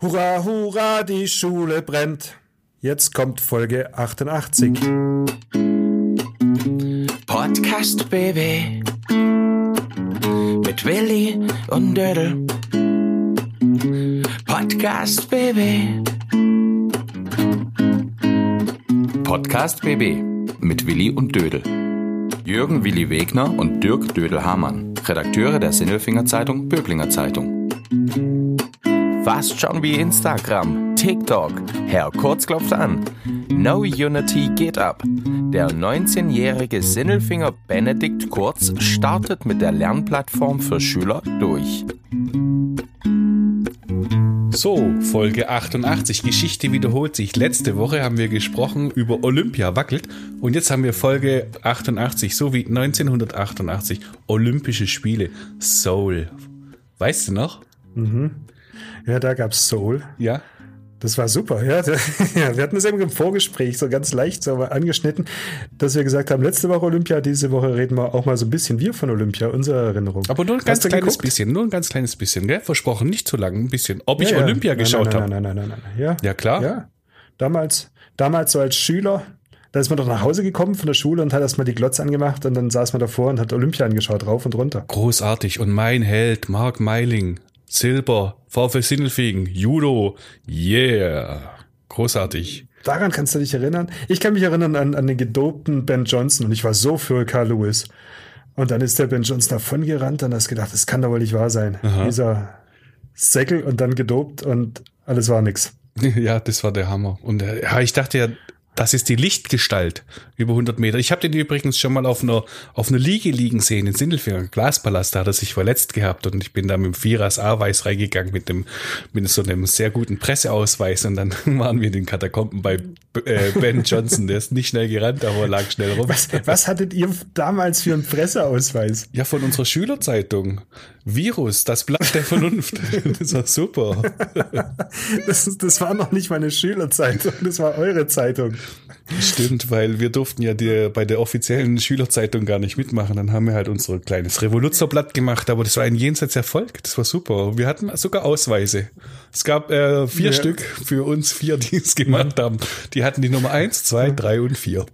Hurra, hurra, die Schule brennt. Jetzt kommt Folge 88. Podcast Baby mit Willi und Dödel. Podcast Baby. Podcast BB mit Willi und Dödel. Jürgen Willi Wegner und Dirk Dödel-Hamann, Redakteure der Sinnelfinger Zeitung Böblinger Zeitung. Fast schon wie Instagram, TikTok. Herr Kurz klopft an. No Unity geht ab. Der 19-jährige Sinnelfinger Benedikt Kurz startet mit der Lernplattform für Schüler durch. So, Folge 88. Geschichte wiederholt sich. Letzte Woche haben wir gesprochen über Olympia wackelt und jetzt haben wir Folge 88, so wie 1988. Olympische Spiele. Seoul. Weißt du noch? Mhm. Ja, da gab's Soul. Ja. Das war super, ja. ja. Wir hatten es eben im Vorgespräch so ganz leicht so angeschnitten, dass wir gesagt haben, letzte Woche Olympia, diese Woche reden wir auch mal so ein bisschen wir von Olympia, unsere Erinnerung. Aber nur ein ganz kleines geguckt? bisschen, nur ein ganz kleines bisschen, gell? Versprochen, nicht zu lang, ein bisschen. Ob ich ja, Olympia nein, geschaut habe. Nein, nein, nein, nein, nein, Ja, ja klar. Ja. Damals, damals so als Schüler, da ist man doch nach Hause gekommen von der Schule und hat erstmal die Glotze angemacht und dann saß man davor und hat Olympia angeschaut, rauf und runter. Großartig. Und mein Held, Mark Meiling, Silber, VfL Sindelfingen, Judo, yeah. Großartig. Daran kannst du dich erinnern? Ich kann mich erinnern an, an den gedopten Ben Johnson und ich war so für Carl Lewis. Und dann ist der Ben Johnson davon gerannt und hast gedacht, das kann doch wohl nicht wahr sein. Aha. Dieser Säckel und dann gedopt und alles war nix. Ja, das war der Hammer. Und äh, ja, ich dachte ja, das ist die Lichtgestalt über 100 Meter. Ich habe den übrigens schon mal auf einer, auf einer Liege liegen sehen in Sindelfinger, Glaspalast. Da hat er sich verletzt gehabt und ich bin da mit dem Vierers A-Weiß reingegangen mit dem, mit so einem sehr guten Presseausweis und dann waren wir in den Katakomben bei äh, Ben Johnson. Der ist nicht schnell gerannt, aber er lag schnell rum. Was, was hattet ihr damals für einen Presseausweis? Ja, von unserer Schülerzeitung. Virus, das Blatt der Vernunft. Das war super. Das, das war noch nicht meine Schülerzeitung, das war eure Zeitung. Stimmt, weil wir durften ja die, bei der offiziellen Schülerzeitung gar nicht mitmachen. Dann haben wir halt unser kleines Revoluzerblatt gemacht, aber das war ein Jenseitserfolg. Das war super. Wir hatten sogar Ausweise. Es gab äh, vier ja. Stück für uns vier, die es gemacht haben. Die hatten die Nummer eins, zwei, drei und vier.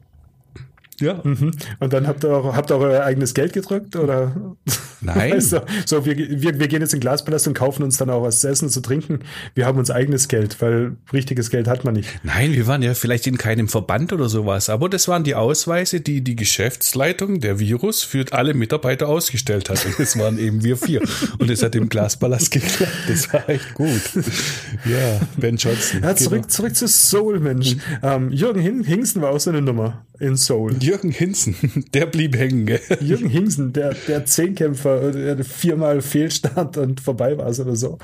Ja. Mhm. Und dann habt ihr, auch, habt ihr euer eigenes Geld gedrückt oder? Nein. Weißt du, so, wir, wir, wir gehen jetzt in den Glaspalast und kaufen uns dann auch was zu essen und zu trinken. Wir haben uns eigenes Geld, weil richtiges Geld hat man nicht. Nein, wir waren ja vielleicht in keinem Verband oder sowas, aber das waren die Ausweise, die die Geschäftsleitung der Virus für alle Mitarbeiter ausgestellt hat. Und das waren eben wir vier. Und es hat im Glaspalast geklappt. Das war echt gut. Ja, Ben Johnson. Ja, zurück, genau. zurück zu Soul, Mensch. Ähm, Jürgen Hingsten war auch so eine Nummer in Soul. Jürgen Hinsen, der blieb hängen. Gell? Jürgen Hinsen, der, der Zehnkämpfer, der viermal Fehlstart und vorbei war es oder so.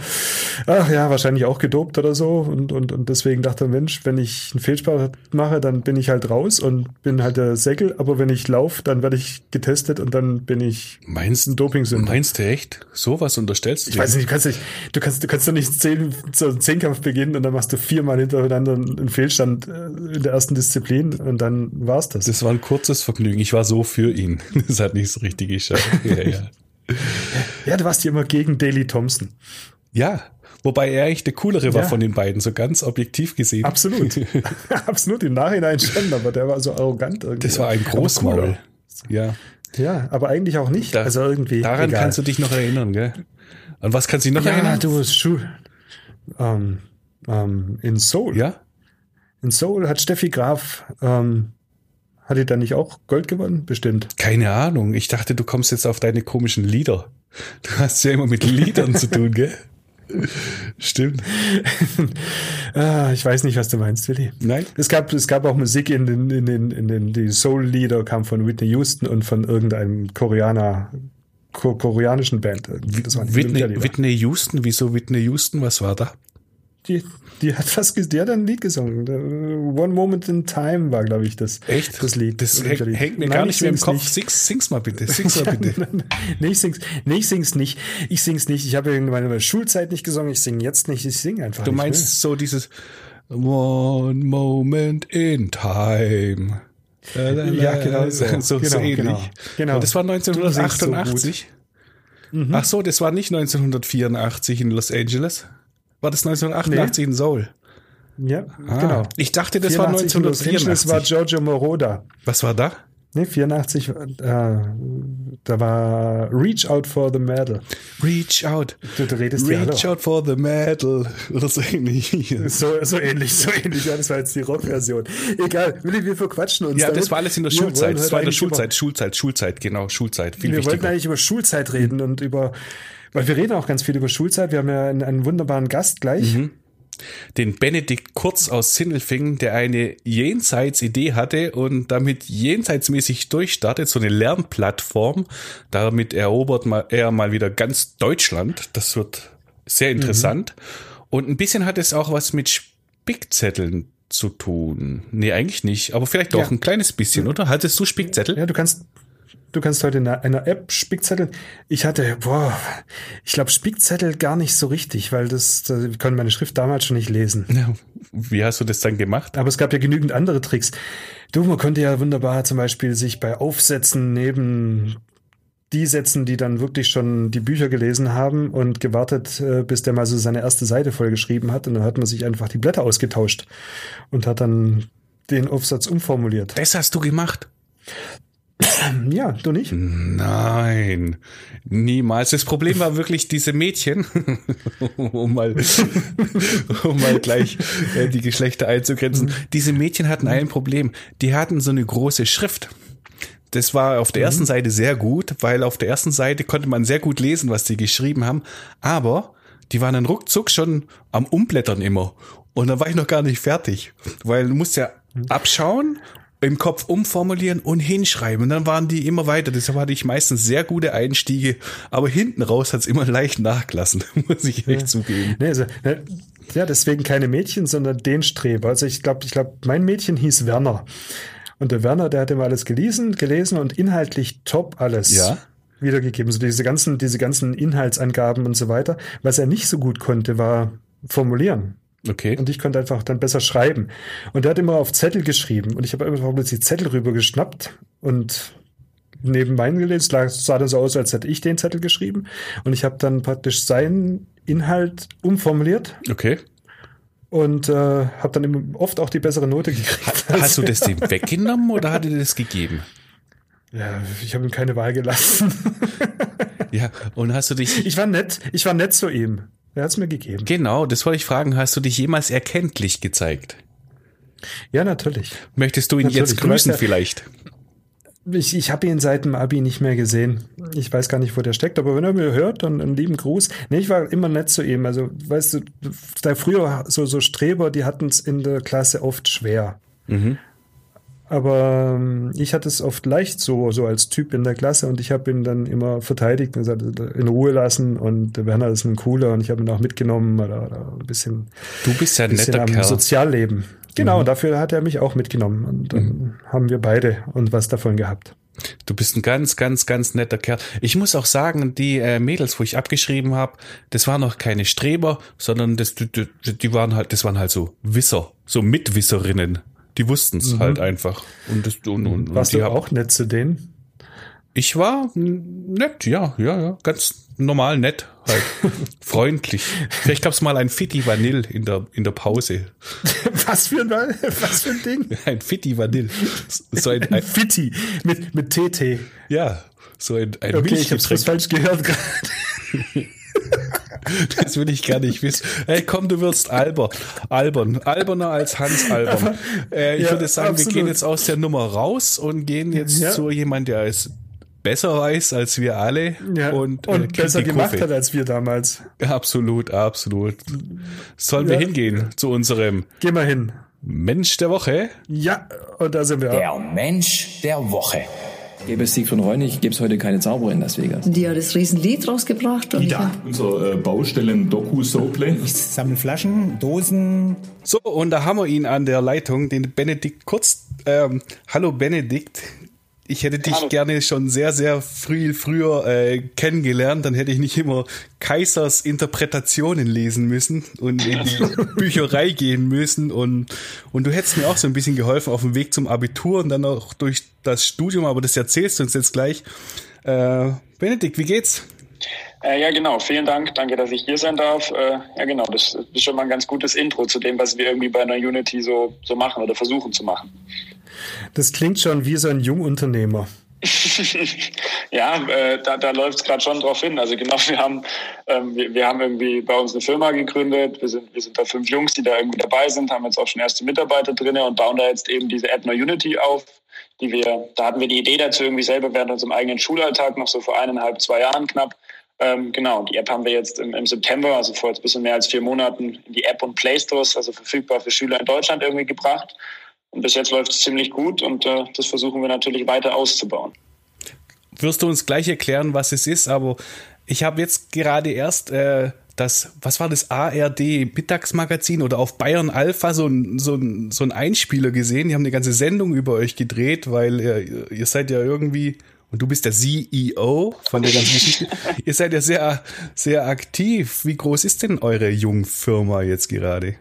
Ach ja, wahrscheinlich auch gedopt oder so. Und, und, und deswegen dachte er, Mensch, wenn ich einen Fehlstart mache, dann bin ich halt raus und bin halt der Säckel. Aber wenn ich laufe, dann werde ich getestet und dann bin ich meinst, ein Doping-Sünder. Meinst du echt? Sowas unterstellst du Ich weiß nicht, du kannst nicht, du kannst, du kannst doch nicht zehn, so Zehnkampf beginnen und dann machst du viermal hintereinander einen Fehlstand äh, in der ersten Disziplin und dann war's das. Das war ein kurzes Vergnügen. Ich war so für ihn. Das hat nicht so richtig geschafft. Ja, ja. ja du warst ja immer gegen Daley Thompson. Ja, Wobei er eigentlich der coolere war ja. von den beiden, so ganz objektiv gesehen. Absolut. Absolut, im Nachhinein schon, aber der war so arrogant irgendwie. Das war ein Großmaul. Ja. Ja, aber eigentlich auch nicht. Da, also irgendwie. Daran egal. kannst du dich noch erinnern, gell? An was kannst du dich noch ja, erinnern? Ja, du bist Schuh. Ähm, ähm, in Seoul. Ja. In Seoul hat Steffi Graf ähm, hat die dann nicht auch Gold gewonnen? Bestimmt. Keine Ahnung. Ich dachte, du kommst jetzt auf deine komischen Lieder. Du hast ja immer mit Liedern zu tun, gell? Stimmt. ah, ich weiß nicht, was du meinst, Willi. Nein. Es gab, es gab auch Musik in den, in den, in den, die Soul-Lieder kam von Whitney Houston und von irgendeinem Koreaner, ko koreanischen Band. Das Whitney, Whitney Houston, wieso Whitney Houston? Was war da? Die, die hat was, die hat ein Lied gesungen. One Moment in Time war, glaube ich, das. Echt? Das Lied. Das hängt, hängt mir Nein, gar nicht mehr im Kopf. Sing's, sing's mal bitte. Sing's mal bitte. nee, ich sing's, nee, ich sing's nicht. Ich sing's nicht. Ich habe irgendwann in der Schulzeit nicht gesungen. Ich singe jetzt nicht. Ich singe einfach Du nicht meinst mehr. so dieses One Moment in Time. Ja, genau so. So, genau, so ähnlich. Genau, genau. Das war 1988. So mhm. Ach so, das war nicht 1984 in Los Angeles. War das 1988 in Seoul? Ja, Ah, genau. Ich dachte, das war 84 in Los Angeles 1984. war Giorgio Moroder. Was war da? Nee, 84, äh, da war Reach Out for the Medal. Reach out. Du, du redest Reach out for the medal. Oder so ähnlich. So, so ähnlich, so ähnlich. Ja, das war jetzt die Rockversion. Egal, Willi, wir verquatschen uns. Ja, damit. das war alles in der Wir Schulzeit. Das war in der Schulzeit, Schulzeit, Schulzeit, genau, Schulzeit. Viel wir wollten wichtiger. eigentlich über Schulzeit reden und über, weil wir reden auch ganz viel über Schulzeit. Wir haben ja einen, einen wunderbaren Gast gleich. Mhm. Den Benedikt Kurz aus Sindelfingen, der eine Jenseits-Idee hatte und damit jenseitsmäßig durchstartet, so eine Lernplattform. Damit erobert mal, er mal wieder ganz Deutschland. Das wird sehr interessant. Und ein bisschen hat es auch was mit Spickzetteln zu tun. Nee, eigentlich nicht. Aber vielleicht doch Ja. ein kleines bisschen, oder? Hattest du Spickzettel? Ja, du kannst, du kannst heute in einer, App Spickzettel. Ich hatte, boah, ich glaube Spickzettel gar nicht so richtig, weil das, das konnte meine Schrift damals schon nicht lesen. Ja. Wie hast du das dann gemacht? Aber es gab ja genügend andere Tricks. Du, man konnte ja wunderbar zum Beispiel sich bei Aufsätzen neben die setzen, die dann wirklich schon die Bücher gelesen haben und gewartet, äh, bis der mal so seine erste Seite vollgeschrieben hat. Und dann hat man sich einfach die Blätter ausgetauscht und hat dann den Aufsatz umformuliert. Das hast du gemacht? Ja, du nicht? Nein, niemals. Das Problem war wirklich diese Mädchen, um mal, um mal gleich äh, die Geschlechter einzugrenzen. Diese Mädchen hatten ein Problem. Die hatten so eine große Schrift. Das war auf der ersten Seite sehr gut, weil auf der ersten Seite konnte man sehr gut lesen, was die geschrieben haben. Aber die waren dann ruckzuck schon am Umblättern immer. Und dann war ich noch gar nicht fertig, weil du musst ja abschauen, im Kopf umformulieren und hinschreiben. Und dann waren die immer weiter. Deshalb hatte ich meistens sehr gute Einstiege, aber hinten raus hat's immer leicht nachgelassen, muss ich echt zugeben. Nee, also, ne, ja, deswegen keine Mädchen, sondern den Streber. Also ich glaube, ich glaube, mein Mädchen hieß Werner. Und der Werner, der hat immer alles gelesen, gelesen und inhaltlich top alles. Ja. Wiedergegeben. So diese ganzen, diese ganzen Inhaltsangaben und so weiter. Was er nicht so gut konnte, war formulieren. Okay. Und ich konnte einfach dann besser schreiben. Und der hat immer auf Zettel geschrieben. Und ich habe einfach plötzlich Zettel rübergeschnappt und neben meinen gelesen. Es sah dann so aus, als hätte ich den Zettel geschrieben. Und ich habe dann praktisch seinen Inhalt umformuliert Okay. und äh, habe dann oft auch die bessere Note gekriegt. Hast du das dem weggenommen oder hat er dir das gegeben? Ja, ich habe ihm keine Wahl gelassen. Ja, und hast du dich, Ich war nett, ich war nett zu ihm. Er hat's mir gegeben. genau, das wollte ich fragen, hast du dich jemals erkenntlich gezeigt? Ja, natürlich. Möchtest du ihn Natürlich, jetzt weißt grüßen ja- vielleicht? Ich, ich habe ihn seit dem Abi nicht mehr gesehen. Ich weiß gar nicht, wo der steckt, aber wenn er mir hört, dann einen lieben Gruß. Nee, ich war immer nett zu ihm. Also, weißt du, da früher so, so Streber, die hatten es in der Klasse oft schwer. Aber ähm, ich hatte es oft leicht so, so als Typ in der Klasse und ich habe ihn dann immer verteidigt und gesagt, in Ruhe lassen und der Werner ist ein cooler und ich habe ihn auch mitgenommen oder, oder ein bisschen, Du bist ja ein bisschen netter am Kerl. Sozialleben. Genau, dafür hat er mich auch mitgenommen und dann haben wir beide und was davon gehabt. Du bist ein ganz, ganz, ganz netter Kerl. Ich muss auch sagen, die äh, Mädels, wo ich abgeschrieben habe, das waren noch keine Streber, sondern das, die, die waren halt, das waren halt so Wisser, so Mitwisserinnen. Die wussten's halt einfach. Und, das, und, und, und Warst die du auch nett zu denen? Ich war nett, ja, ja, ja, ganz normal nett, halt freundlich. Vielleicht gab's mal ein Fitti Vanille in der in der Pause. Was für ein, was für ein Ding? Ein Fitti Vanille, so ein, Ein ein Fitti mit, mit TT. ja, so ein, ein Okay, ich hab's Milchgetränk. falsch gehört gerade. Das will ich gar nicht wissen. Hey, komm, du wirst albern. Albern. Alberner als Hans Albern. Äh, ich ja, würde sagen, wir absolut. gehen jetzt aus der Nummer raus und gehen jetzt Ja. zu jemand, der es besser weiß als wir alle Ja, und, und, äh, kriegt besser gemacht Kurve. hat als wir damals. Absolut, absolut. Sollen wir hingehen zu unserem Geh mal hin. Mensch der Woche? Ja, und da sind wir. Der Mensch der Woche. Gäbe es Siegfried Reunig, gäbe es heute keine Zauberer in Las Vegas. Die hat das Riesenlied rausgebracht. Und hab, Unser äh, Baustellen-Doku-Soaplay. Ich sammle Flaschen, Dosen. So, und da haben wir ihn an der Leitung, den Benedikt Kurz. Ähm, hallo Benedikt. Ich hätte dich gerne schon sehr, sehr früh, früher äh, kennengelernt. Dann hätte ich nicht immer Kaisers Interpretationen lesen müssen und in die Bücherei gehen müssen. Und, und du hättest mir auch so ein bisschen geholfen auf dem Weg zum Abitur und dann auch durch das Studium. Aber das erzählst du uns jetzt gleich. Äh, Benedikt, wie geht's? Äh, ja, genau. Vielen Dank. Danke, dass ich hier sein darf. Äh, ja, genau. Das ist schon mal ein ganz gutes Intro zu dem, was wir irgendwie bei einer Unity so, so machen oder versuchen zu machen. Das klingt schon wie so ein Jungunternehmer. ja, äh, da, da läuft es gerade schon drauf hin. Also genau, wir haben, ähm, wir, wir, haben irgendwie bei uns eine Firma gegründet. Wir sind, wir sind da fünf Jungs, die da irgendwie dabei sind, haben jetzt auch schon erste Mitarbeiter drin und bauen da jetzt eben diese App Unity auf, die wir, da hatten wir die Idee dazu irgendwie selber während unserem eigenen Schulalltag, noch so vor eineinhalb, zwei Jahren knapp. Ähm, genau, die App haben wir jetzt im, im, September, also vor jetzt ein bisschen mehr als vier Monaten, in die App und Play Stores, also verfügbar für Schüler in Deutschland irgendwie gebracht. Und bis jetzt läuft es ziemlich gut und äh, das versuchen wir natürlich weiter auszubauen. Wirst du uns gleich erklären, was es ist, aber ich habe jetzt gerade erst äh, das, was war das, ARD Mittagsmagazin oder auf Bayern Alpha so ein, so, ein, so ein Einspieler gesehen. Die haben eine ganze Sendung über euch gedreht, weil ihr, ihr seid ja irgendwie und du bist der CEO von der ganzen Geschichte. ihr seid ja sehr, sehr aktiv. Wie groß ist denn eure Jungfirma jetzt gerade?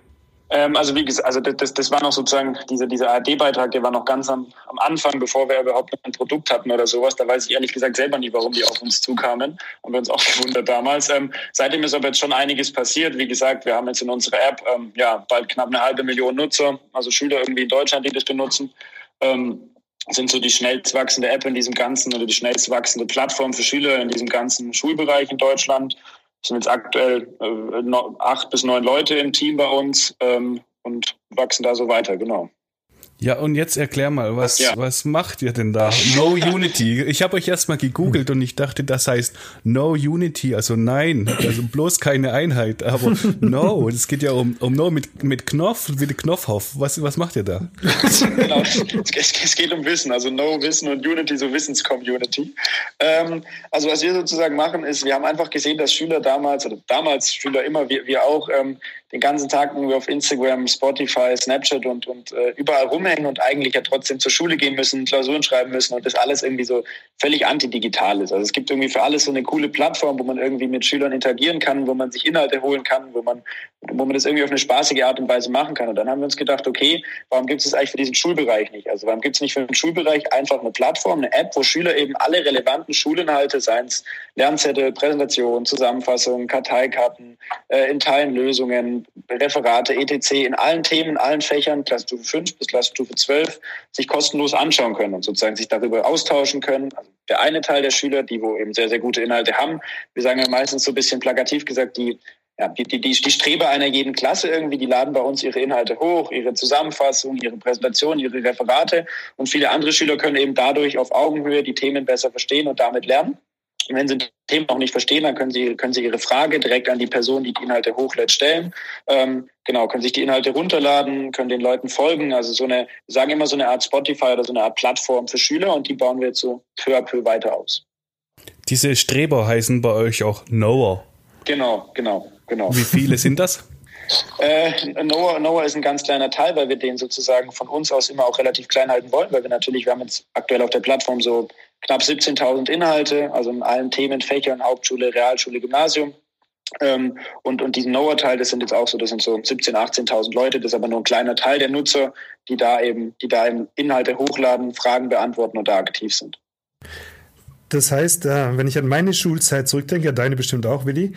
Ähm, also wie gesagt, also das, das war noch sozusagen, dieser, dieser ARD-Beitrag, der war noch ganz am, am Anfang, bevor wir überhaupt ein Produkt hatten oder sowas. Da weiß ich ehrlich gesagt selber nicht, warum die auf uns zukamen. Haben wir uns auch gewundert damals. Ähm, seitdem ist aber jetzt schon einiges passiert. Wie gesagt, wir haben jetzt in unserer App ähm, ja bald knapp eine halbe Million Nutzer, also Schüler irgendwie in Deutschland, die das benutzen. Ähm, sind so die schnellst wachsende App in diesem ganzen oder die schnellst wachsende Plattform für Schüler in diesem ganzen Schulbereich in Deutschland. Es sind jetzt aktuell äh, acht bis neun Leute im Team bei uns ähm, und wachsen da so weiter, genau. Ja, und jetzt erklär mal, was, ja. was macht ihr denn da? No Unity. Ich habe euch erstmal gegoogelt und ich dachte, das heißt No Unity, also nein, also bloß keine Einheit. Aber No, es geht ja um, um No mit, mit Knopf, wie der Knopfhoff. Was, was macht ihr da? genau, es, es, geht um Wissen, also No Wissen und Unity, so Wissenscommunity. Ähm, also was wir sozusagen machen, ist, wir haben einfach gesehen, dass Schüler damals, oder damals Schüler immer, wir, wir auch, ähm, den ganzen Tag irgendwie auf Instagram, Spotify, Snapchat und, und äh, überall rumhängen und eigentlich ja trotzdem zur Schule gehen müssen, Klausuren schreiben müssen und das alles irgendwie so völlig antidigital ist. Also es gibt irgendwie für alles so eine coole Plattform, wo man irgendwie mit Schülern interagieren kann, wo man sich Inhalte holen kann, wo man, wo man das irgendwie auf eine spaßige Art und Weise machen kann. Und dann haben wir uns gedacht, okay, warum gibt es das eigentlich für diesen Schulbereich nicht? Also warum gibt es nicht für den Schulbereich einfach eine Plattform, eine App, wo Schüler eben alle relevanten Schulinhalte, seien es Lernzettel, Präsentation, Zusammenfassung, Karteikarten, äh, in Teilen Lösungen, Referate, etc. in allen Themen, in allen Fächern, Klassenstufe 5 bis Klassenstufe 12, sich kostenlos anschauen können und sozusagen sich darüber austauschen können. Also der eine Teil der Schüler, die wo eben sehr, sehr gute Inhalte haben, wir sagen ja meistens so ein bisschen plakativ gesagt, die ja, die, die, die, Streber einer jeden Klasse irgendwie, die laden bei uns ihre Inhalte hoch, ihre Zusammenfassung, ihre Präsentation, ihre Referate und viele andere Schüler können eben dadurch auf Augenhöhe die Themen besser verstehen und damit lernen. Und wenn Sie Themen noch nicht verstehen, dann können Sie, können Sie Ihre Frage direkt an die Person, die die Inhalte hochlädt, stellen. Ähm, genau, können sich die Inhalte runterladen, können den Leuten folgen. Also so eine, wir sagen immer so eine Art Spotify oder so eine Art Plattform für Schüler und die bauen wir jetzt so peu à peu weiter aus. Diese Streber heißen bei euch auch Knower. Genau, genau, genau. Wie viele sind das? Äh, Noah, Noah ist ein ganz kleiner Teil, weil wir den sozusagen von uns aus immer auch relativ klein halten wollen, weil wir natürlich, wir haben jetzt aktuell auf der Plattform so knapp 17.000 Inhalte, also in allen Themenfächern, Hauptschule, Realschule, Gymnasium. Ähm, und, und diesen Noah-Teil, das sind jetzt auch so, das sind so 17.000, 18.000 Leute, das ist aber nur ein kleiner Teil der Nutzer, die da eben, die da eben Inhalte hochladen, Fragen beantworten und da aktiv sind. Das heißt, äh, wenn ich an meine Schulzeit zurückdenke, deine bestimmt auch, Willi,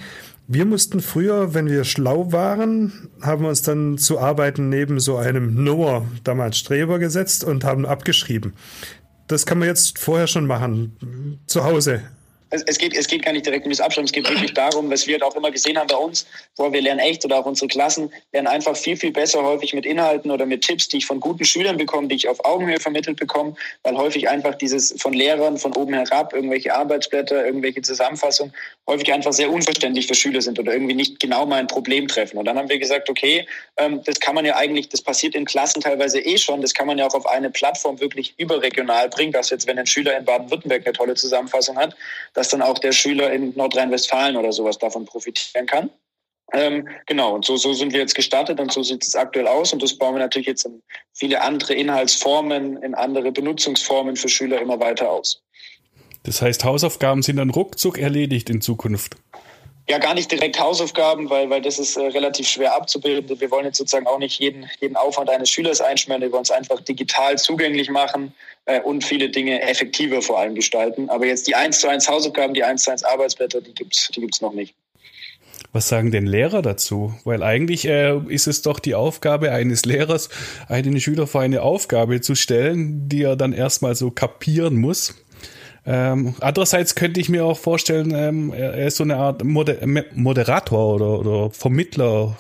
wir mussten früher, wenn wir schlau waren, haben wir uns dann zu arbeiten neben so einem Noah, damals Streber, gesetzt und haben abgeschrieben. Das kann man jetzt vorher schon machen, zu Hause es, es, geht, es geht gar nicht direkt um das Abschreiben, es geht wirklich darum, was wir halt auch immer gesehen haben bei uns, wo wir lernen echt oder auch unsere Klassen lernen einfach viel, viel besser häufig mit Inhalten oder mit Tipps, die ich von guten Schülern bekomme, die ich auf Augenhöhe vermittelt bekomme, weil häufig einfach dieses von Lehrern von oben herab, irgendwelche Arbeitsblätter, irgendwelche Zusammenfassungen, häufig einfach sehr unverständlich für Schüler sind oder irgendwie nicht genau mein Problem treffen. Und dann haben wir gesagt, okay, ähm, das kann man ja eigentlich, das passiert in Klassen teilweise eh schon, das kann man ja auch auf eine Plattform wirklich überregional bringen, dass jetzt, wenn ein Schüler in Baden-Württemberg eine tolle Zusammenfassung hat, dass dann auch der Schüler in Nordrhein-Westfalen oder sowas davon profitieren kann. Ähm, genau, und so, so sind wir jetzt gestartet und so sieht es aktuell aus und das bauen wir natürlich jetzt in viele andere Inhaltsformen, in andere Benutzungsformen für Schüler immer weiter aus. Das heißt, Hausaufgaben sind dann ruckzuck erledigt in Zukunft. Ja, gar nicht direkt Hausaufgaben, weil, weil das ist äh, relativ schwer abzubilden. Wir wollen jetzt sozusagen auch nicht jeden, jeden Aufwand eines Schülers einschmeren. Wir wollen es einfach digital zugänglich machen äh, und viele Dinge effektiver vor allem gestalten. Aber jetzt die 1 zu 1 Hausaufgaben, die 1 zu 1 Arbeitsblätter, die gibt's die gibt's noch nicht. Was sagen denn Lehrer dazu? Weil eigentlich äh, ist es doch die Aufgabe eines Lehrers, einen Schüler vor eine Aufgabe zu stellen, die er dann erstmal so kapieren muss. Ähm, andererseits könnte ich mir auch vorstellen, ähm, er ist so eine Art Moder Moderator oder, oder Vermittler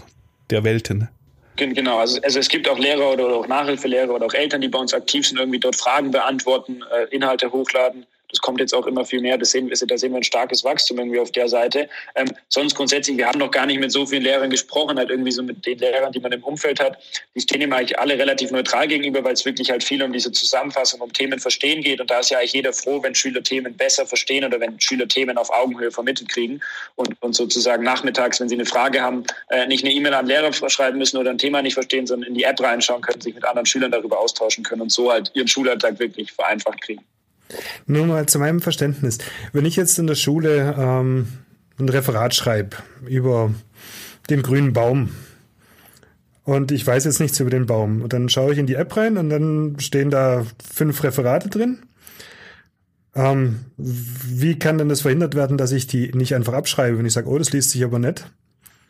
der Welten. Genau, also, also es gibt auch Lehrer oder, auch Nachhilfelehrer oder auch Eltern, die bei uns aktiv sind, irgendwie dort Fragen beantworten, äh, Inhalte hochladen. Das kommt jetzt auch immer viel mehr. Das sehen, da sehen wir ein starkes Wachstum irgendwie auf der Seite. Ähm, sonst grundsätzlich, wir haben noch gar nicht mit so vielen Lehrern gesprochen, halt irgendwie so mit den Lehrern, die man im Umfeld hat. Die stehen immer eigentlich alle relativ neutral gegenüber, weil es wirklich halt viel um diese Zusammenfassung, um Themen verstehen geht. Und da ist ja eigentlich jeder froh, wenn Schüler Themen besser verstehen oder wenn Schüler Themen auf Augenhöhe vermittelt kriegen und, und sozusagen nachmittags, wenn sie eine Frage haben, äh, nicht eine E-Mail an Lehrer schreiben müssen oder ein Thema nicht verstehen, sondern in die App reinschauen können, sich mit anderen Schülern darüber austauschen können und so halt ihren Schulalltag wirklich vereinfacht kriegen. Nur mal zu meinem Verständnis. Wenn ich jetzt in der Schule ähm, ein Referat schreibe über den grünen Baum und ich weiß jetzt nichts über den Baum und dann schaue ich in die App rein und dann stehen da fünf Referate drin. Ähm, wie kann denn das verhindert werden, dass ich die nicht einfach abschreibe, wenn ich sage, oh, das liest sich aber nett?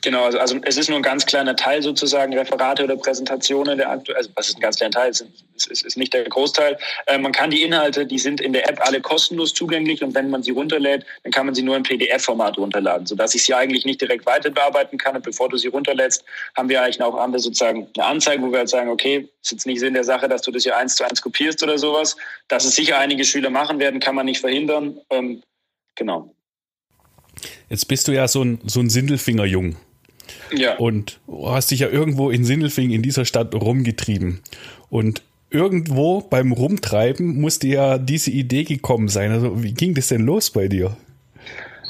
Genau, also, also es ist nur ein ganz kleiner Teil sozusagen, Referate oder Präsentationen der aktuell, also was ist ein ganz kleiner Teil, es ist, ist, nicht der Großteil. Äh, man kann die Inhalte, die sind in der App alle kostenlos zugänglich und wenn man sie runterlädt, dann kann man sie nur im PDF-Format runterladen, sodass ich sie eigentlich nicht direkt weiter bearbeiten kann. Und bevor du sie runterlädst, haben wir eigentlich auch andere sozusagen eine Anzeige, wo wir halt sagen, okay, ist jetzt nicht Sinn der Sache, dass du das hier eins zu eins kopierst oder sowas. Dass es sicher einige Schüler machen werden, kann man nicht verhindern. Ähm, genau. Jetzt bist du ja so ein, so ein Sindelfingerjung. Ja. Und hast dich ja irgendwo in Sindelfing in dieser Stadt rumgetrieben. Und irgendwo beim Rumtreiben musste ja diese Idee gekommen sein. Also wie ging das denn los bei dir?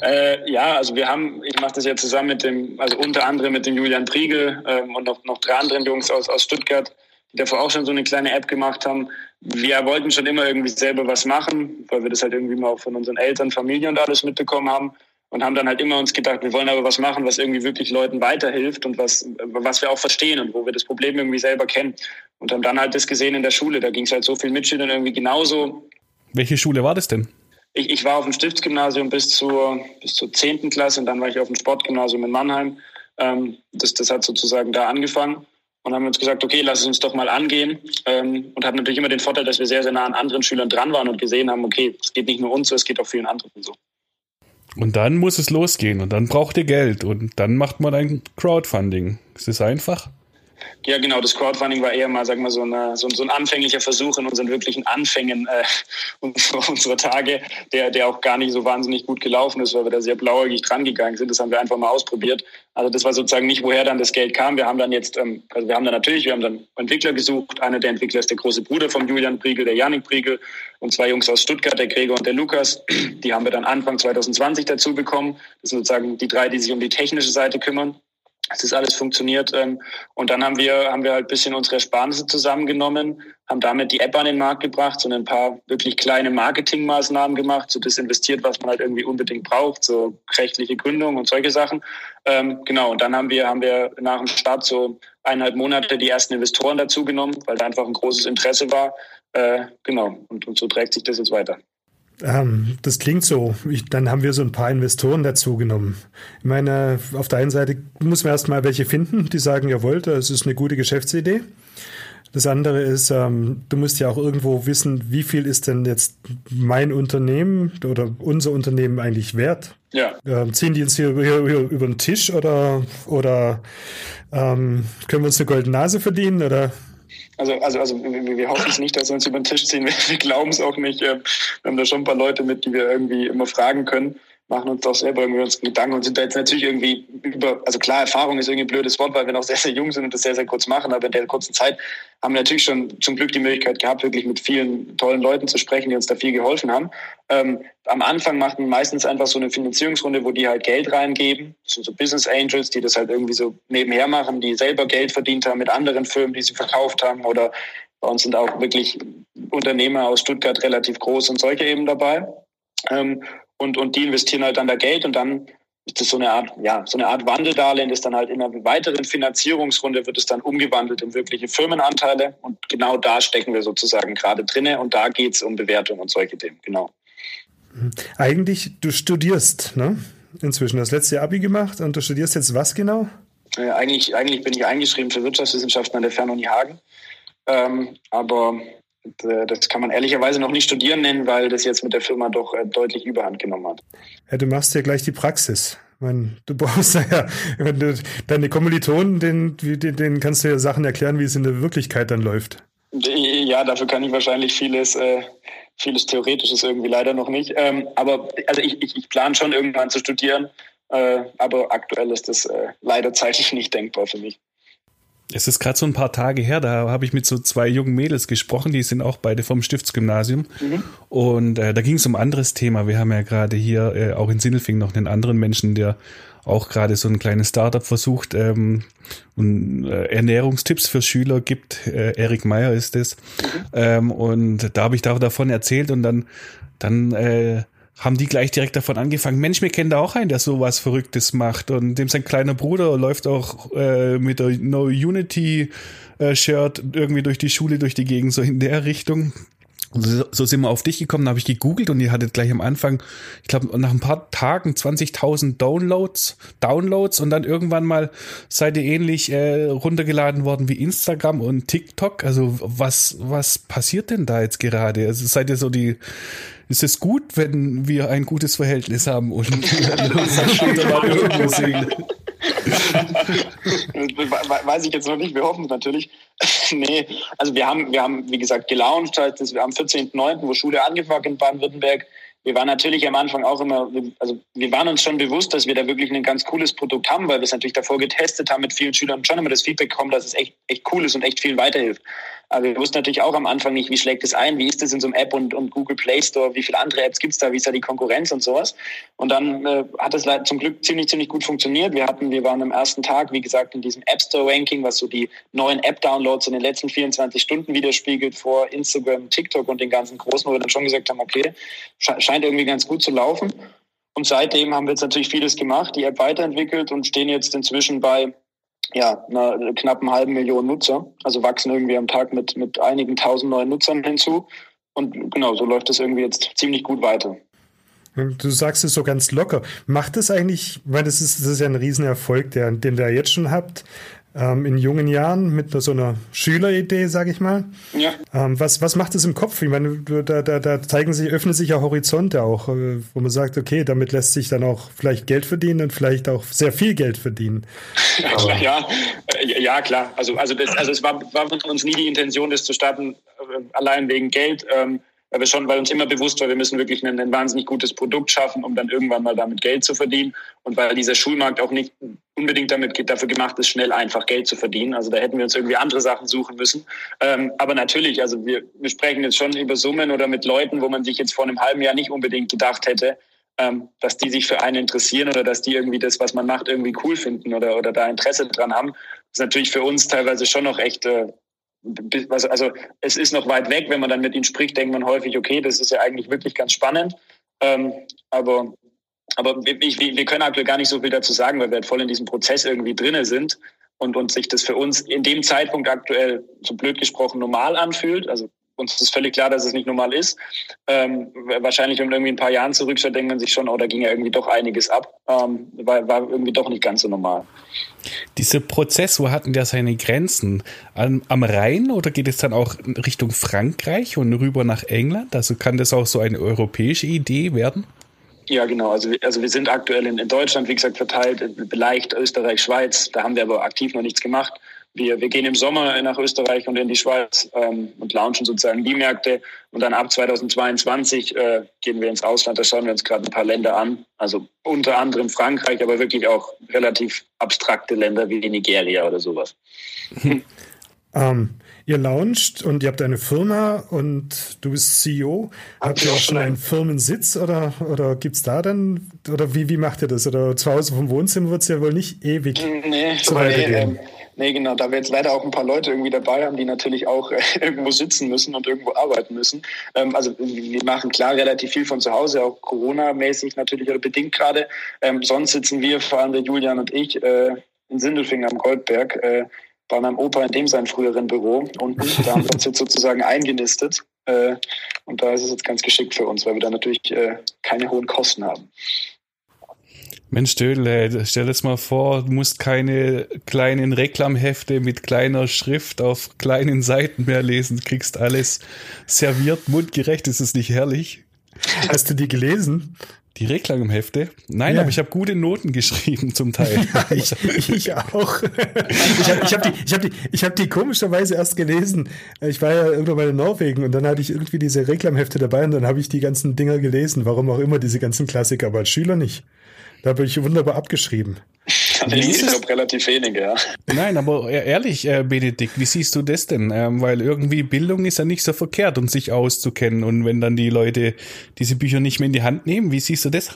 Äh, ja, also wir haben, ich mache das ja zusammen mit dem, also unter anderem mit dem Julian Priegel ähm, und noch, noch drei anderen Jungs aus, aus Stuttgart, die davor auch schon so eine kleine App gemacht haben. Wir wollten schon immer irgendwie selber was machen, weil wir das halt irgendwie mal von unseren Eltern, Familie und alles mitbekommen haben und haben dann halt immer uns gedacht, wir wollen aber was machen, was irgendwie wirklich Leuten weiterhilft und was, was wir auch verstehen und wo wir das Problem irgendwie selber kennen. Und haben dann halt das gesehen in der Schule. Da ging es halt so vielen Mitschülern irgendwie genauso. Welche Schule war das denn? Ich, ich war auf dem Stiftsgymnasium bis zur, bis zur 10. Klasse und dann war ich auf dem Sportgymnasium in Mannheim. Ähm, das, das hat sozusagen da angefangen und haben uns gesagt, okay, lass es uns doch mal angehen. Ähm, und hatten natürlich immer den Vorteil, dass wir sehr, sehr nah an anderen Schülern dran waren und gesehen haben, okay, es geht nicht nur uns so, es geht auch vielen anderen so. Und dann muss es losgehen und dann braucht ihr Geld und dann macht man ein Crowdfunding. Ist das einfach? Ja, genau. Das Crowdfunding war eher mal, sagen wir, so, eine, so, so ein anfänglicher Versuch in unseren wirklichen Anfängen äh, unserer, unserer Tage, der, der auch gar nicht so wahnsinnig gut gelaufen ist, weil wir da sehr blauäugig dran gegangen sind. Das haben wir einfach mal ausprobiert. Also das war sozusagen nicht, woher dann das Geld kam. Wir haben dann jetzt, ähm, also wir haben dann natürlich, wir haben dann Entwickler gesucht. Einer der Entwickler ist der große Bruder von Julian Priegel, der Janik Priegel und zwei Jungs aus Stuttgart, der Gregor und der Lukas. Die haben wir dann Anfang 2020 dazu bekommen. Das sind sozusagen die drei, die sich um die technische Seite kümmern dass das alles funktioniert. Ähm, und dann haben wir, haben wir halt ein bisschen unsere Ersparnisse zusammengenommen, haben damit die App an den Markt gebracht, so ein paar wirklich kleine Marketingmaßnahmen gemacht, so das investiert, was man halt irgendwie unbedingt braucht, so rechtliche Gründung und solche Sachen. Ähm, genau, und dann haben wir, haben wir nach dem Start so eineinhalb Monate die ersten Investoren dazu genommen, weil da einfach ein großes Interesse war. Äh, genau, und, und so trägt sich das jetzt weiter. Ähm, das klingt so. Ich, dann haben wir so ein paar Investoren dazu genommen. Ich meine, auf der einen Seite muss man erstmal welche finden, die sagen, jawohl, das ist eine gute Geschäftsidee. Das andere ist, ähm, du musst ja auch irgendwo wissen, wie viel ist denn jetzt mein Unternehmen oder unser Unternehmen eigentlich wert? Ja. Ähm, ziehen die uns hier, hier, hier, über den Tisch oder, oder ähm, können wir uns eine goldene Nase verdienen oder also, also, also wir, wir hoffen es nicht, dass sie uns über den Tisch ziehen. Wir, wir glauben es auch nicht. Ähm, wir haben da schon ein paar Leute mit, die wir irgendwie immer fragen können machen uns doch selber irgendwie uns Gedanken und sind da jetzt natürlich irgendwie über, also klar, Erfahrung ist irgendwie ein blödes Wort, weil wir noch sehr, sehr jung sind und das sehr, sehr kurz machen, aber in der kurzen Zeit haben wir natürlich schon zum Glück die Möglichkeit gehabt, wirklich mit vielen tollen Leuten zu sprechen, die uns da viel geholfen haben. Ähm, am Anfang macht man meistens einfach so eine Finanzierungsrunde, wo die halt Geld reingeben. Das sind so Business Angels, die das halt irgendwie so nebenher machen, die selber Geld verdient haben mit anderen Firmen, die sie verkauft haben oder bei uns sind auch wirklich Unternehmer aus Stuttgart relativ groß und solche eben dabei. Ähm, und, und die investieren halt dann da Geld und dann ist das so eine Art, ja, so eine Art Wandeldarlehen, das dann halt in einer weiteren Finanzierungsrunde wird es dann umgewandelt in wirkliche Firmenanteile und genau da stecken wir sozusagen gerade drinne und da geht es um Bewertung und solche Themen, genau. Eigentlich, du studierst, ne? Inzwischen das letzte Abi gemacht und du studierst jetzt was genau? Äh, eigentlich, eigentlich bin ich eingeschrieben für Wirtschaftswissenschaften an der Fernuni Hagen. Ähm, aber das kann man ehrlicherweise noch nicht studieren nennen, weil das jetzt mit der Firma doch äh, deutlich Überhand genommen hat. Ja, du machst ja gleich die Praxis. Meine, du brauchst ja, wenn du deine Kommilitonen, denen, denen kannst du ja Sachen erklären, wie es in der Wirklichkeit dann läuft. Ja, dafür kann ich wahrscheinlich vieles, äh, vieles Theoretisches irgendwie leider noch nicht. Ähm, aber also ich, ich, ich plane schon irgendwann zu studieren, äh, aber aktuell ist das äh, leider zeitlich nicht denkbar für mich. Es ist gerade so ein paar Tage her, da habe ich mit so zwei jungen Mädels gesprochen, die sind auch beide vom Stiftsgymnasium. Mhm. Und äh, da ging es um ein anderes Thema. Wir haben ja gerade hier äh, auch in Sindelfing noch einen anderen Menschen, der auch gerade so ein kleines Startup versucht ähm, und äh, Ernährungstipps für Schüler gibt. Äh, Erik Meyer ist es. Mhm. Ähm, und da habe ich da davon erzählt und dann, dann äh, haben die gleich direkt davon angefangen. Mensch, wir kennen da auch einen, der sowas Verrücktes macht. Und dem sein kleiner Bruder läuft auch äh, mit der No Unity äh, Shirt irgendwie durch die Schule, durch die Gegend, so in der Richtung. So, so sind wir auf dich gekommen, da habe ich gegoogelt und ihr hattet gleich am Anfang, ich glaube, nach ein paar Tagen 20.000 Downloads, Downloads und dann irgendwann mal seid ihr ähnlich äh, runtergeladen worden wie Instagram und TikTok. Also was, was passiert denn da jetzt gerade? Also seid ihr so die, ist es gut, wenn wir ein gutes Verhältnis haben und irgendwo sehen? Weiß ich jetzt noch nicht, wir hoffen es natürlich. nee, also wir haben, wir haben, wie gesagt, gelauncht, halt, wir haben 14.09., wo Schule angefangen in Baden-Württemberg wir waren natürlich am Anfang auch immer, also wir waren uns schon bewusst, dass wir da wirklich ein ganz cooles Produkt haben, weil wir es natürlich davor getestet haben mit vielen Schülern und schon immer das Feedback bekommen, dass es echt, echt cool ist und echt viel weiterhilft. Aber wir wussten natürlich auch am Anfang nicht, wie schlägt es ein, wie ist das in so einem App und, und Google Play Store, wie viele andere Apps gibt's da, wie ist da die Konkurrenz und sowas. Und dann äh, hat es zum Glück ziemlich, ziemlich gut funktioniert. Wir hatten, wir waren am ersten Tag, wie gesagt, in diesem App Store Ranking, was so die neuen App-Downloads in den letzten 24 Stunden widerspiegelt vor Instagram, TikTok und den ganzen großen, wo wir dann schon gesagt haben, okay, scheint irgendwie ganz gut zu laufen. Und seitdem haben wir jetzt natürlich vieles gemacht, die App weiterentwickelt und stehen jetzt inzwischen bei ja, einer knappen halben Million Nutzer. Also wachsen irgendwie am Tag mit, mit einigen tausend neuen Nutzern hinzu. Und genau, so läuft es irgendwie jetzt ziemlich gut weiter. Du sagst es so ganz locker. Macht es eigentlich, weil das ist, das ist ja ein Riesenerfolg, der, den ihr jetzt schon habt ähm, in jungen Jahren mit so einer Schüleridee, sage ich mal. Ja. Ähm, was, was macht es im Kopf? Ich meine, da, da, da zeigen sich, öffnen sich ja Horizonte auch, äh, wo man sagt, okay, damit lässt sich dann auch vielleicht Geld verdienen und vielleicht auch sehr viel Geld verdienen. Ja, ja, äh, ja klar. Also, also, das, also es war, war von uns nie die Intention, das zu starten, äh, allein wegen Geld. Ähm, wir schon, weil uns immer bewusst war, wir müssen wirklich ein, ein, wahnsinnig gutes Produkt schaffen, um dann irgendwann mal damit Geld zu verdienen. Und weil dieser Schulmarkt auch nicht unbedingt damit dafür gemacht ist, schnell einfach Geld zu verdienen. Also da hätten wir uns irgendwie andere Sachen suchen müssen. Ähm, aber natürlich, also wir, wir sprechen jetzt schon über Summen oder mit Leuten, wo man sich jetzt vor einem halben Jahr nicht unbedingt gedacht hätte, ähm, dass die sich für einen interessieren oder dass die irgendwie das, was man macht, irgendwie cool finden oder, oder da Interesse dran haben. Das ist natürlich für uns teilweise schon noch echt äh, also es ist noch weit weg, wenn man dann mit ihnen spricht, denkt man häufig, okay, das ist ja eigentlich wirklich ganz spannend. Ähm, aber aber ich, wir können aktuell gar nicht so viel dazu sagen, weil wir halt voll in diesem Prozess irgendwie drinne sind und, und sich das für uns in dem Zeitpunkt aktuell, so blöd gesprochen, normal anfühlt. Also uns ist völlig klar, dass es nicht normal ist. Ähm, wahrscheinlich, wenn man irgendwie ein paar Jahren zurückschaut, denkt man sich schon, oh, da ging ja irgendwie doch einiges ab. Ähm, war, war irgendwie doch nicht ganz so normal. Dieser Prozess, wo hatten der seine Grenzen? Am, am Rhein oder geht es dann auch Richtung Frankreich und rüber nach England? Also kann das auch so eine europäische Idee werden? Ja, genau. Also, also wir sind aktuell in, in Deutschland, wie gesagt, verteilt, leicht Österreich, Schweiz. Da haben wir aber aktiv noch nichts gemacht. Wir, wir gehen im Sommer nach Österreich und in die Schweiz ähm, und launchen sozusagen die Märkte. Und dann ab 2022 äh, gehen wir ins Ausland. Da schauen wir uns gerade ein paar Länder an. Also unter anderem Frankreich, aber wirklich auch relativ abstrakte Länder wie Nigeria oder sowas. ähm, ihr launcht und ihr habt eine Firma und du bist CEO. Habt ihr auch schon einen Firmensitz oder, oder gibt es da dann, oder wie, wie macht ihr das? Oder zu Hause vom Wohnzimmer wird es ja wohl nicht ewig nee, so nee, ähm, Nee, genau, da wir jetzt leider auch ein paar Leute irgendwie dabei haben, die natürlich auch äh, irgendwo sitzen müssen und irgendwo arbeiten müssen. Ähm, also wir machen klar relativ viel von zu Hause, auch Corona-mäßig natürlich oder bedingt gerade. Ähm, sonst sitzen wir, vor allem der Julian und ich, äh, in Sindelfingen am Goldberg, äh, bei meinem Opa in dem sein früheren Büro und da haben wir uns jetzt sozusagen eingenistet. Äh, und da ist es jetzt ganz geschickt für uns, weil wir da natürlich äh, keine hohen Kosten haben. Mensch, Dödel, stell dir mal vor, du musst keine kleinen Reklamhefte mit kleiner Schrift auf kleinen Seiten mehr lesen, du kriegst alles serviert, mundgerecht, ist es nicht herrlich? Hast du die gelesen? Die Reklamhefte? Nein, ja. aber ich habe gute Noten geschrieben zum Teil. Ja, ich, ich auch. Ich habe ich hab die, ich hab die, ich hab die komischerweise erst gelesen. Ich war ja irgendwann mal in Norwegen und dann hatte ich irgendwie diese Reklamhefte dabei und dann habe ich die ganzen Dinger gelesen. Warum auch immer diese ganzen Klassiker, aber als Schüler nicht. Da habe ich wunderbar abgeschrieben. Ich glaube relativ wenige, ja. Nein, aber ehrlich, äh, Benedikt, wie siehst du das denn? Ähm, weil irgendwie Bildung ist ja nicht so verkehrt, um sich auszukennen. Und wenn dann die Leute diese Bücher nicht mehr in die Hand nehmen, wie siehst du das?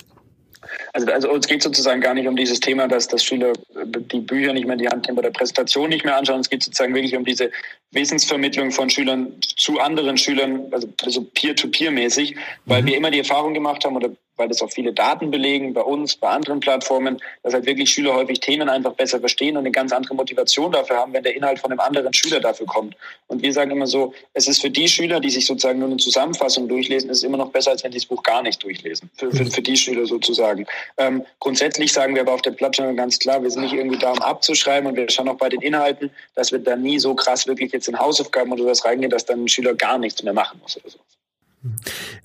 Also, also uns geht sozusagen gar nicht um dieses Thema, dass, dass Schüler die Bücher nicht mehr in die Hand nehmen oder Präsentationen nicht mehr anschauen. Es geht sozusagen wirklich um diese Wissensvermittlung von Schülern zu anderen Schülern, also, also peer-to-peer-mäßig, weil mhm. wir immer die Erfahrung gemacht haben oder weil das auch viele Daten belegen bei uns, bei anderen Plattformen, dass halt wirklich Schüler häufig Themen einfach besser verstehen und eine ganz andere Motivation dafür haben, wenn der Inhalt von einem anderen Schüler dafür kommt. Und wir sagen immer so, es ist für die Schüler, die sich sozusagen nur eine Zusammenfassung durchlesen, ist es immer noch besser, als wenn die das Buch gar nicht durchlesen. Für, für, für die Schüler sozusagen. Ähm, grundsätzlich sagen wir aber auf der Plattform ganz klar, wir sind nicht irgendwie da, um abzuschreiben und wir schauen auch bei den Inhalten, dass wir da nie so krass wirklich jetzt in Hausaufgaben oder was reingehen, dass dann ein Schüler gar nichts mehr machen muss oder so.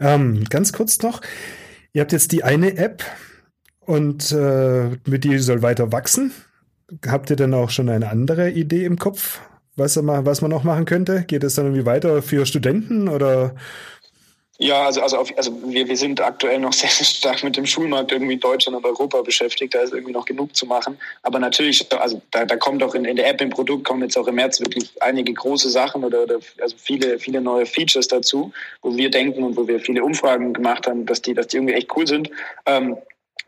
Ähm, ganz kurz noch. Ihr habt jetzt die eine App und äh, mit die soll weiter wachsen. Habt ihr denn auch schon eine andere Idee im Kopf, was, was man noch machen könnte? Geht es dann irgendwie weiter für Studenten oder ja, also, also, auf, also wir, wir sind aktuell noch sehr, stark mit dem Schulmarkt irgendwie Deutschland und Europa beschäftigt. Da ist irgendwie noch genug zu machen. Aber natürlich, also da, da kommt auch in, in der App, im Produkt kommen jetzt auch im März wirklich einige große Sachen oder, oder also viele, viele neue Features dazu, wo wir denken und wo wir viele Umfragen gemacht haben, dass die, dass die irgendwie echt cool sind. Ähm,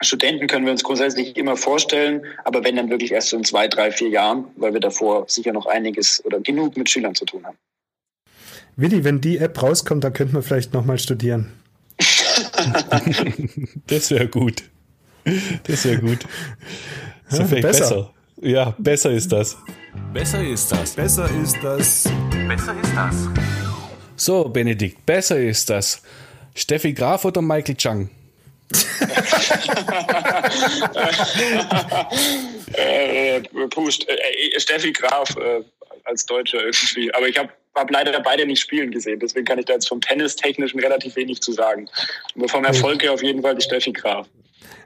Studenten können wir uns grundsätzlich immer vorstellen, aber wenn dann wirklich erst so in zwei, drei, vier Jahren, weil wir davor sicher noch einiges oder genug mit Schülern zu tun haben. Willi, wenn die App rauskommt, dann könnten wir vielleicht nochmal studieren. das wäre gut. Das wäre gut. So ja, besser. besser. Ja, besser ist das. Besser ist das. Besser ist das. Besser ist das. So, Benedikt, besser ist das. Steffi Graf oder Michael Chang? äh, puh, äh, Steffi Graf äh, als Deutscher irgendwie. Aber ich habe habe leider beide nicht spielen gesehen. Deswegen kann ich da jetzt vom Tennis-Technischen relativ wenig zu sagen. Aber vom Erfolg her auf jeden Fall die Steffi Graf.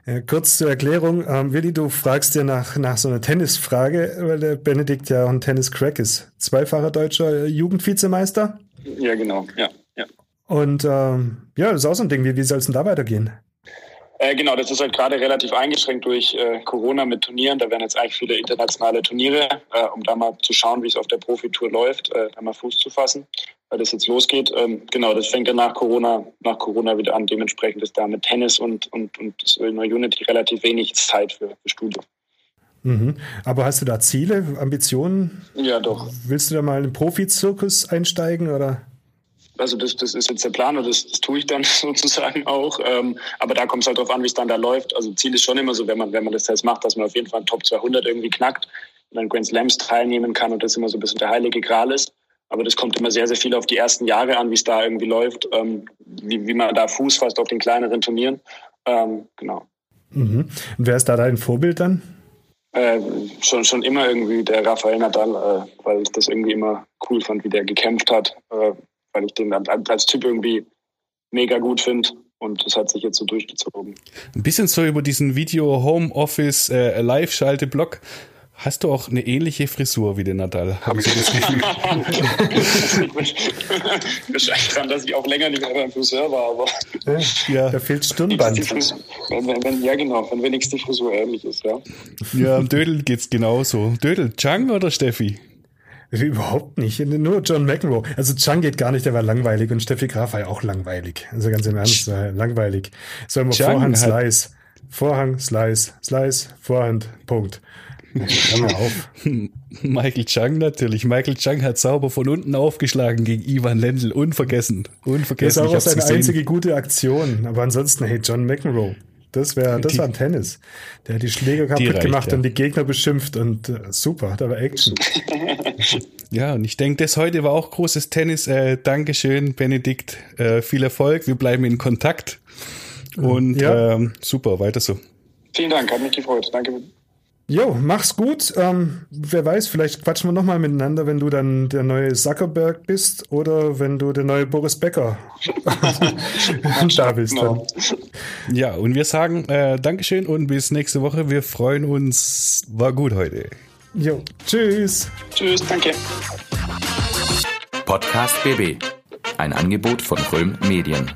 Ja, kurz zur Erklärung. Ähm, Willi, du fragst dir nach, nach so einer Tennisfrage, weil der Benedikt ja ein Tennis-Crack ist. Zweifacher deutscher Jugendvizemeister. Ja, genau. Ja, ja. Und ähm, ja, das ist auch so ein Ding. Wie, wie soll es denn da weitergehen? Äh, genau, das ist halt gerade relativ eingeschränkt durch äh, Corona mit Turnieren. Da werden jetzt eigentlich viele internationale Turniere, äh, um da mal zu schauen, wie es auf der Profitour läuft, äh, da mal Fuß zu fassen, weil das jetzt losgeht. Ähm, genau, das fängt dann nach Corona, nach Corona wieder an. Dementsprechend ist da mit Tennis und, und, und das Illinois Unity relativ wenig Zeit für, für Studium. Mhm. Aber hast du da Ziele, Ambitionen? Ja, doch. Willst du da mal in den Profizirkus einsteigen oder? Also das, das ist jetzt der Plan und das, das tue ich dann sozusagen auch. Ähm, aber da kommt es halt darauf an, wie es dann da läuft. Also Ziel ist schon immer so, wenn man, wenn man das jetzt macht, dass man auf jeden Fall ein Top 200 irgendwie knackt und dann Grand Slams teilnehmen kann und das immer so ein bisschen der heilige Gral ist. Aber das kommt immer sehr, sehr viel auf die ersten Jahre an, wie es da irgendwie läuft, ähm, wie, wie man da Fuß fasst auf den kleineren Turnieren. Ähm, genau. Mhm. Und wer ist da dein Vorbild dann? Äh, schon, schon immer irgendwie der Rafael Nadal, äh, weil ich das irgendwie immer cool fand, wie der gekämpft hat. Äh, weil ich den als Typ irgendwie mega gut finde. Und das hat sich jetzt so durchgezogen. Ein bisschen so über diesen Video Home Office äh, Live-Schalte-Blog. Hast du auch eine ähnliche Frisur wie der Nadal? Habe ich so das Gefühl. Wahrscheinlich dran, dass ich auch länger nicht mehr beim Friseur war, aber. Ja, da fehlt Stirnband. Wenn, wenn, ja, genau, wenn wenigstens die Frisur ähnlich ist, ja. Ja, am Dödel geht's genauso. Dödel, Chang oder Steffi? Überhaupt nicht. Nur John McEnroe. Also Chang geht gar nicht, der war langweilig und Steffi Graf war ja auch langweilig. Also ganz im Ernst, ja. langweilig. So immer Vorhand, Slice. Vorhang, Slice, Slice, Vorhand, Punkt. Hör mal auf. Michael Chang natürlich. Michael Chang hat sauber von unten aufgeschlagen gegen Ivan Lendl. Unvergessen. Unvergessen. Das ist auch seine einzige gute Aktion. Aber ansonsten, hey, John McEnroe. Das wäre, das die, war ein Tennis. Der hat die Schläger kaputt die reicht, gemacht ja. und die Gegner beschimpft und äh, super, da war Action. ja, und ich denke, das heute war auch großes Tennis. Äh, Dankeschön, Benedikt. Äh, viel Erfolg. Wir bleiben in Kontakt. Und ja. ähm, super, weiter so. Vielen Dank, hat mich gefreut. Danke. Jo, mach's gut. Ähm, wer weiß, vielleicht quatschen wir nochmal miteinander, wenn du dann der neue Zuckerberg bist oder wenn du der neue Boris Becker da bist. Dann. Ja, und wir sagen äh, Dankeschön und bis nächste Woche. Wir freuen uns. War gut heute. Jo, tschüss. Tschüss, danke. Podcast BB. Ein Angebot von Röhm Medien.